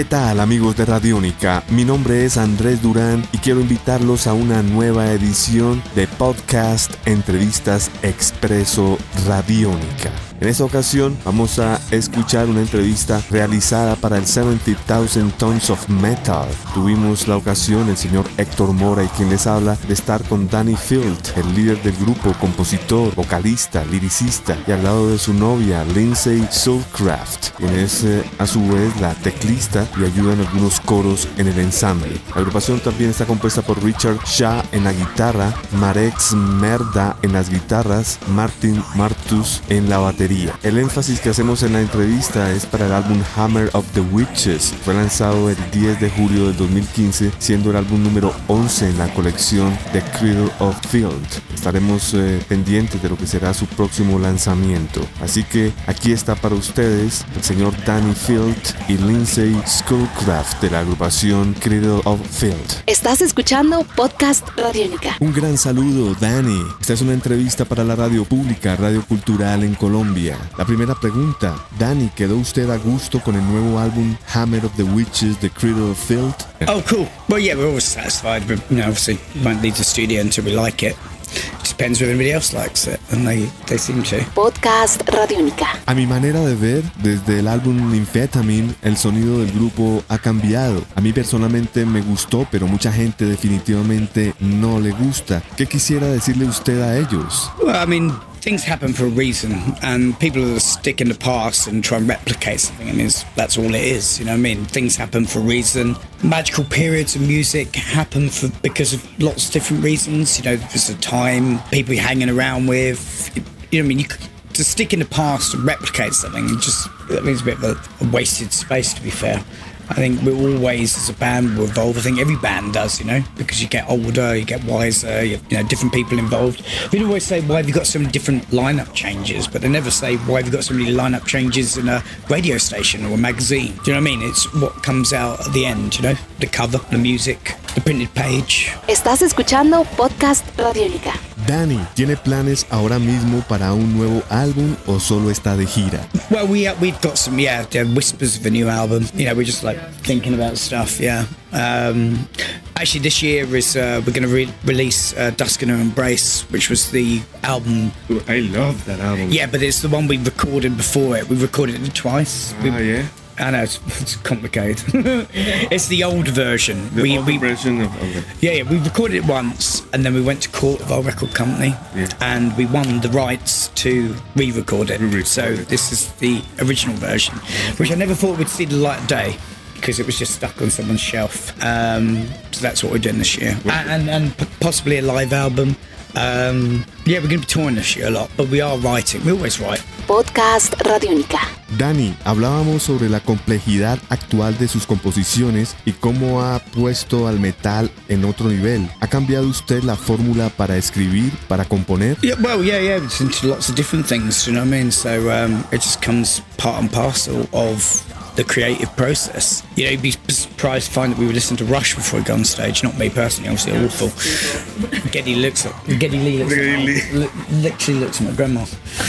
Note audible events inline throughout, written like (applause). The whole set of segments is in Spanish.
¿Qué tal amigos de Radiónica? Mi nombre es Andrés Durán y quiero invitarlos a una nueva edición de podcast Entrevistas Expreso Radiónica. En esta ocasión vamos a escuchar una entrevista realizada para el 70,000 Tons of Metal. Tuvimos la ocasión, el señor Héctor Mora y quien les habla, de estar con Danny Field, el líder del grupo, compositor, vocalista, liricista, y al lado de su novia, Lindsay Soulcraft, quien es eh, a su vez la teclista y ayuda en algunos coros en el ensamble. La agrupación también está compuesta por Richard Shah en la guitarra, Marek Merda en las guitarras, Martin Martus en la batería. El énfasis que hacemos en la entrevista es para el álbum Hammer of the Witches. Fue lanzado el 10 de julio del 2015, siendo el álbum número 11 en la colección The Cradle of Field. Estaremos eh, pendientes de lo que será su próximo lanzamiento. Así que aquí está para ustedes el señor Danny Field y Lindsay Schoolcraft de la agrupación Cradle of Field. Estás escuchando Podcast Radiónica. Un gran saludo, Danny. Esta es una entrevista para la radio pública, Radio Cultural en Colombia. La primera pregunta, Danny, ¿quedó usted a gusto con el nuevo álbum Hammer of the Witches, The Cradle of Filth? Oh, cool. Well, yeah, we're always satisfied, but you know, obviously, won't leave the studio until we like it. It depends whether anybody else likes it, and they, they seem to. Podcast Radiónica. A mi manera de ver, desde el álbum Amphetamine, el sonido del grupo ha cambiado. A mí personalmente me gustó, pero mucha gente definitivamente no le gusta. ¿Qué quisiera decirle usted a ellos? Well, I mean, things happen for a reason, and people that stick in the past and try and replicate something. I mean, that's all it is. You know what I mean? Things happen for a reason. Magical periods of music happen for because of lots of different reasons. You know, there's a time people you're hanging around with. You know I mean? You, to stick in the past and replicate something, just that means a bit of a wasted space. To be fair. I think we're always, as a band, we evolve. I think every band does, you know, because you get older, you get wiser, you, have, you know, different people involved. People always say, why have you got so many different lineup changes? But they never say, why have you got so many lineup changes in a radio station or a magazine? Do you know what I mean? It's what comes out at the end, you know, the cover, the music, the printed page. Estás escuchando Podcast Radiónica. Danny, ¿tiene planes ahora mismo para un nuevo álbum o solo está de gira? Well, we uh, we've got some yeah, yeah, whispers of a new album. You know, we're just like thinking about stuff. Yeah. Um, actually, this year is uh, we're going to re- release uh, Dusk and Embrace, which was the album. I love that album. Yeah, but it's the one we recorded before it. We recorded it twice. Ah, we, yeah. I know it's, it's complicated. (laughs) it's the old version. The we, old we, version of okay. yeah, yeah, we recorded it once, and then we went to court with our record company, Yeah. and we won the rights to re-record it. Re-record so it. this is the original version, which I never thought would see the light of day because it was just stuck on someone's shelf. Um, so that's what we're doing this year, and, and and p- possibly a live album. Um, yeah, we're going to be touring this year a lot, but we are writing. We always write. Podcast Radio Radiónica. Danny, hablábamos sobre la complejidad actual de sus composiciones y cómo ha puesto al metal en otro nivel. ¿Ha cambiado usted la fórmula para escribir, para componer? Yeah, well, yeah, yeah. Into lots of different things. You know what I mean? So um, it just comes part and parcel of the creative process. You know, you'd be surprised to find that we would listen to Rush before we go on stage. Not me personally, obviously awful. (laughs) Geddy looks at Geddy Lee looks Geddy li- literally looks at my grandma.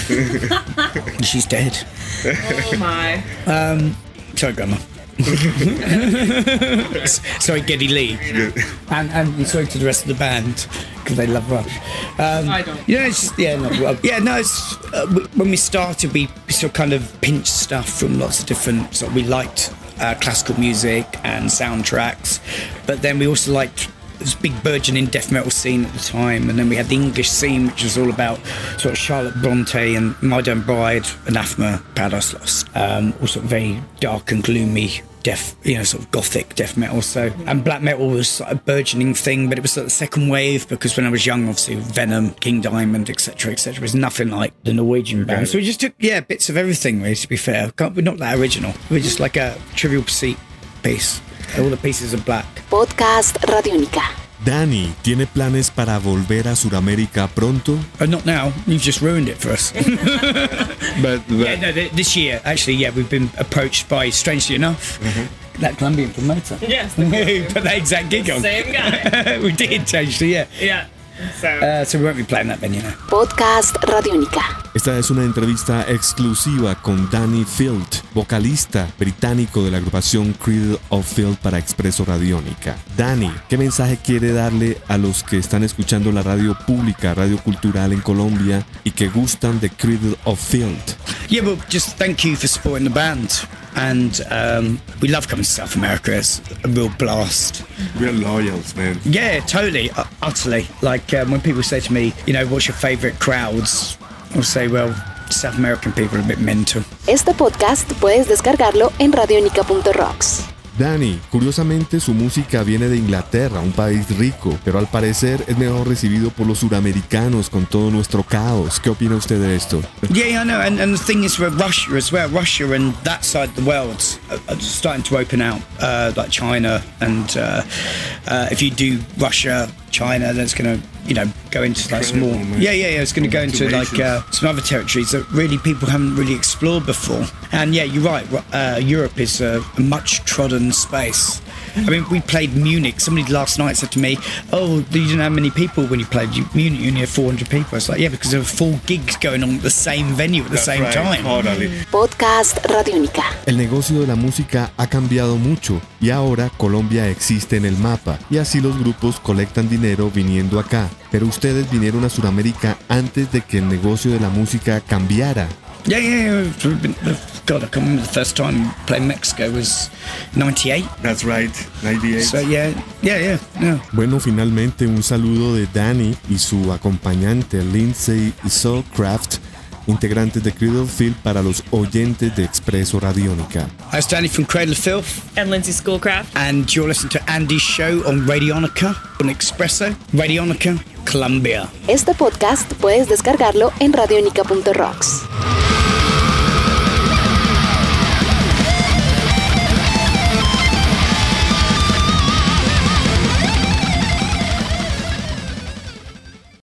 (laughs) And She's dead. Oh my. Um, sorry, grandma. (laughs) Sorry, Geddy Lee. And, and sorry to the rest of the band because they love Rush. Um, I don't. Yeah, it's just, yeah, no, well, yeah, no. It's, uh, we, when we started, we sort of kind of pinched stuff from lots of different. So we liked uh, classical music and soundtracks, but then we also liked this big burgeoning death metal scene at the time, and then we had the English scene, which was all about sort of Charlotte Bronte and My Dumb Bride, Anathema, Paradise Lost, um, all sort of very dark and gloomy death, you know, sort of gothic death metal. So, and black metal was sort of a burgeoning thing, but it was sort of the second wave because when I was young, obviously Venom, King Diamond, etc., etc., was nothing like the Norwegian band. So we just took yeah bits of everything. Really, to be fair, Can't- we're not that original. We're just like a Trivial Pursuit piece. All the pieces are black. Podcast Radiónica. Dani, ¿tiene planes para volver a Sudamérica pronto? Oh, not now. You've just ruined it for us. (laughs) But, yeah, no, th- this year, actually, yeah, we've been approached by, strangely enough, that Colombian promoter. Yes. (laughs) Who put that exact gig on. Same guy. (laughs) we did, actually, yeah. Yeah. So. Uh, so we won't be playing that venue now. Podcast Radiónica. Esta es una entrevista exclusiva con Danny Field, vocalista británico de la agrupación Cradle of Field para Expreso Radiónica. Danny, ¿qué mensaje quiere darle a los que están escuchando la radio pública, radio cultural en Colombia y que gustan de Cradle of Field? Yeah, well, just thank you for supporting the band. And um, we love coming to South America. It's a real blast. We're loyals, man. Yeah, totally, uh, utterly. Like um, when people say to me, you know, what's your favourite crowds? I'll say, well, South American people are a bit mental. Este podcast puedes descargarlo en radionica.rocks. Danny, curiosamente su música viene de Inglaterra, un país rico, pero al parecer es mejor recibido por los suramericanos con todo nuestro caos. ¿Qué opina usted de esto? Yeah, yeah, I know. And, and the thing is with Russia as well, Russia and that side of the world are, starting to open out, uh, like China. And uh, uh, if you do Russia, China, then it's going to, you know, go into like some more. Yeah, yeah, yeah. It's going to go into like uh, some other territories that really people haven't really explored before. And yeah, you're right. Uh, Europe is a, a much trodden space. I mean, we played Munich. Somebody last night said to me, "Oh, you didn't have many people when you played Munich. You only had 400 people." I was like, "Yeah, because there were four gigs going on at the same venue at the same time." Podcast Radiónica. El negocio de la música ha cambiado mucho y ahora Colombia existe en el mapa y así los grupos colectan dinero viniendo acá. Pero ustedes vinieron a Sudamérica antes de que el negocio de la música cambiara. Yeah, yeah, yeah. God, I can't remember the first time playing Mexico was '98. That's right, 98. So yeah, yeah, yeah, yeah. Bueno, finalmente un saludo de Danny y su acompañante Lindsay Soulcraft, integrantes de Cradle Field para los oyentes de Expreso Radiónica. Hi, it's Danny from Cradle of Filth, and Lindsay Schoolcraft. and you're listening to Andy's show on Radionica on Expresso, Radionica, Colombia. Este podcast puedes descargarlo en radionica.rocks.